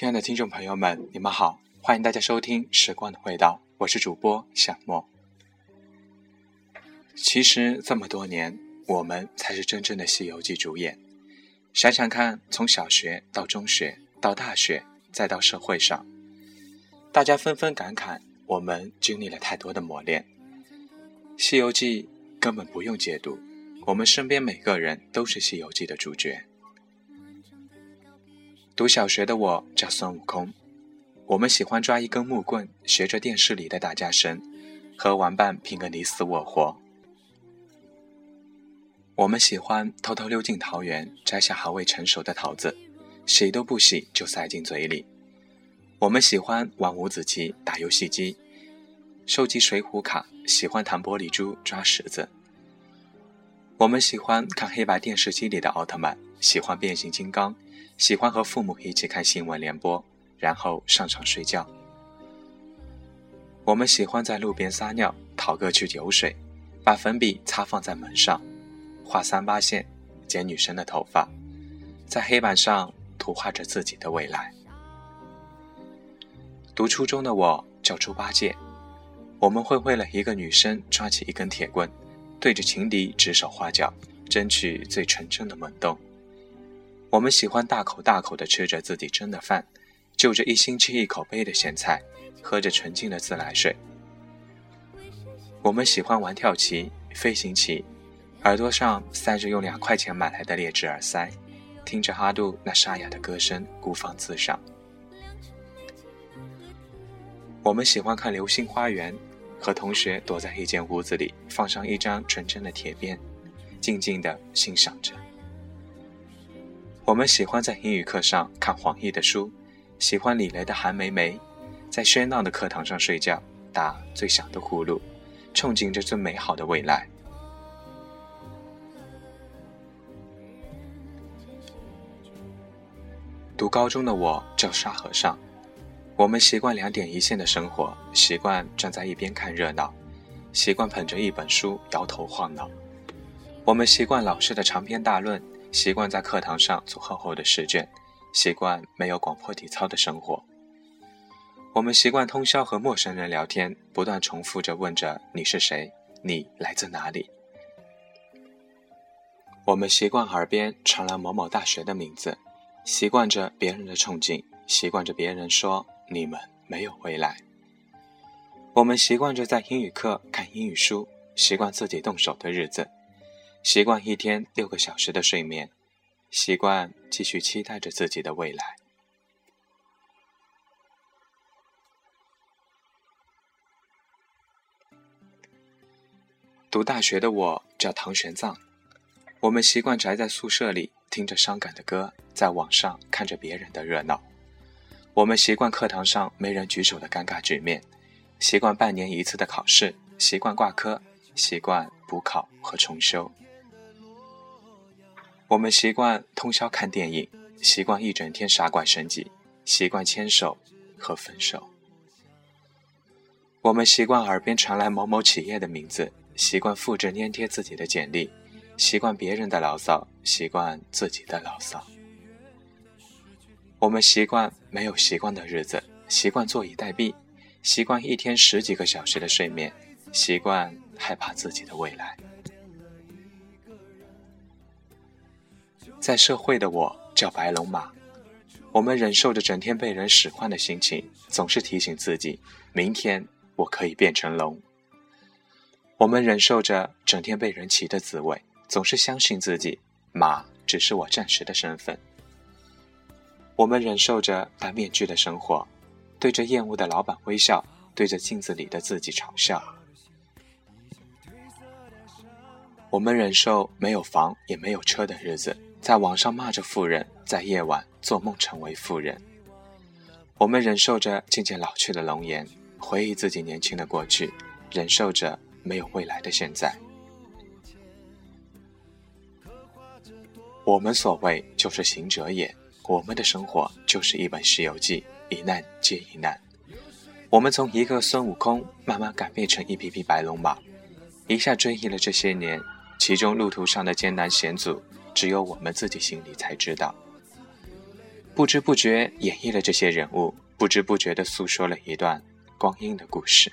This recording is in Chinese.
亲爱的听众朋友们，你们好，欢迎大家收听《时光的味道》，我是主播小莫。其实这么多年，我们才是真正的《西游记》主演。想想看，从小学到中学，到大学，再到社会上，大家纷纷感慨，我们经历了太多的磨练。《西游记》根本不用解读，我们身边每个人都是《西游记》的主角。读小学的我叫孙悟空，我们喜欢抓一根木棍，学着电视里的打架声，和玩伴拼个你死我活。我们喜欢偷偷溜进桃园，摘下还未成熟的桃子，洗都不洗就塞进嘴里。我们喜欢玩五子棋，打游戏机。收集水浒卡，喜欢弹玻璃珠、抓石子。我们喜欢看黑白电视机里的奥特曼，喜欢变形金刚，喜欢和父母一起看新闻联播，然后上床睡觉。我们喜欢在路边撒尿，讨个去酒水，把粉笔擦放在门上，画三八线，剪女生的头发，在黑板上涂画着自己的未来。读初中的我叫猪八戒。我们会为了一个女生抓起一根铁棍，对着情敌指手画脚，争取最纯正的萌动。我们喜欢大口大口地吃着自己蒸的饭，就着一星期一口杯的咸菜，喝着纯净的自来水。我们喜欢玩跳棋、飞行棋，耳朵上塞着用两块钱买来的劣质耳塞，听着阿杜那沙哑的歌声，孤芳自赏。我们喜欢看《流星花园》。和同学躲在一间屋子里，放上一张纯真的铁片，静静地欣赏着。我们喜欢在英语课上看黄奕的书，喜欢李雷的《韩梅梅》，在喧闹的课堂上睡觉，打最响的呼噜，憧憬着最美好的未来。读高中的我叫沙和尚。我们习惯两点一线的生活，习惯站在一边看热闹，习惯捧着一本书摇头晃脑。我们习惯老师的长篇大论，习惯在课堂上做厚厚的试卷，习惯没有广播体操的生活。我们习惯通宵和陌生人聊天，不断重复着问着你是谁，你来自哪里。我们习惯耳边传来某某大学的名字，习惯着别人的憧憬，习惯着别人说。你们没有未来。我们习惯着在英语课看英语书，习惯自己动手的日子，习惯一天六个小时的睡眠，习惯继续期待着自己的未来。读大学的我叫唐玄奘，我们习惯宅在宿舍里，听着伤感的歌，在网上看着别人的热闹。我们习惯课堂上没人举手的尴尬局面，习惯半年一次的考试，习惯挂科，习惯补考和重修。我们习惯通宵看电影，习惯一整天傻瓜升级，习惯牵手和分手。我们习惯耳边传来某某企业的名字，习惯复制粘贴自己的简历，习惯别人的牢骚，习惯自己的牢骚。我们习惯没有习惯的日子，习惯坐以待毙，习惯一天十几个小时的睡眠，习惯害怕自己的未来。在社会的我叫白龙马，我们忍受着整天被人使唤的心情，总是提醒自己，明天我可以变成龙。我们忍受着整天被人骑的滋味，总是相信自己，马只是我暂时的身份。我们忍受着戴面具的生活，对着厌恶的老板微笑，对着镜子里的自己嘲笑。我们忍受没有房也没有车的日子，在网上骂着富人，在夜晚做梦成为富人。我们忍受着渐渐老去的容颜，回忆自己年轻的过去，忍受着没有未来的现在。我们所谓就是行者也。我们的生活就是一本《西游记》，一难接一难。我们从一个孙悟空慢慢改变成一匹匹白龙马，一下追忆了这些年，其中路途上的艰难险阻，只有我们自己心里才知道。不知不觉演绎了这些人物，不知不觉地诉说了一段光阴的故事。